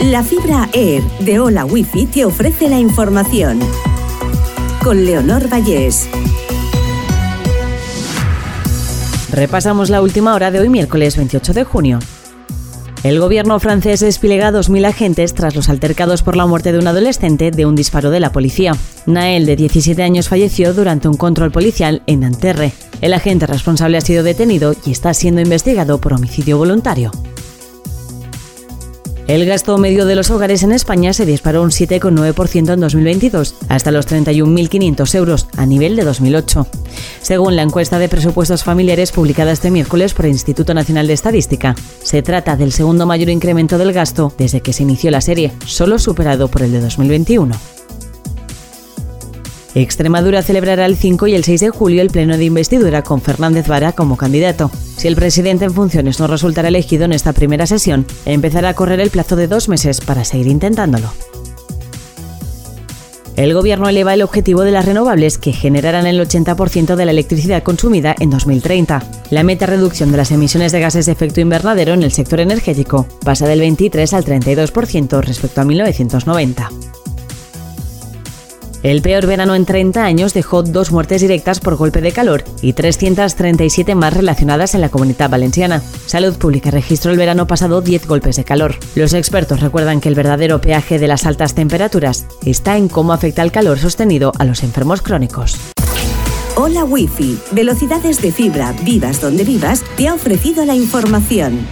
La fibra Air de Hola Wifi te ofrece la información. Con Leonor Vallés. Repasamos la última hora de hoy, miércoles 28 de junio. El gobierno francés desplega 2.000 agentes tras los altercados por la muerte de un adolescente de un disparo de la policía. Nael, de 17 años, falleció durante un control policial en Nanterre. El agente responsable ha sido detenido y está siendo investigado por homicidio voluntario. El gasto medio de los hogares en España se disparó un 7,9% en 2022, hasta los 31.500 euros, a nivel de 2008. Según la encuesta de presupuestos familiares publicada este miércoles por el Instituto Nacional de Estadística, se trata del segundo mayor incremento del gasto desde que se inició la serie, solo superado por el de 2021. Extremadura celebrará el 5 y el 6 de julio el pleno de investidura con Fernández Vara como candidato. Si el presidente en funciones no resultará elegido en esta primera sesión, empezará a correr el plazo de dos meses para seguir intentándolo. El gobierno eleva el objetivo de las renovables que generarán el 80% de la electricidad consumida en 2030. La meta reducción de las emisiones de gases de efecto invernadero en el sector energético pasa del 23 al 32% respecto a 1990. El peor verano en 30 años dejó dos muertes directas por golpe de calor y 337 más relacionadas en la comunidad valenciana. Salud Pública registró el verano pasado 10 golpes de calor. Los expertos recuerdan que el verdadero peaje de las altas temperaturas está en cómo afecta el calor sostenido a los enfermos crónicos. Hola Wi-Fi, velocidades de fibra, vivas donde vivas, te ha ofrecido la información.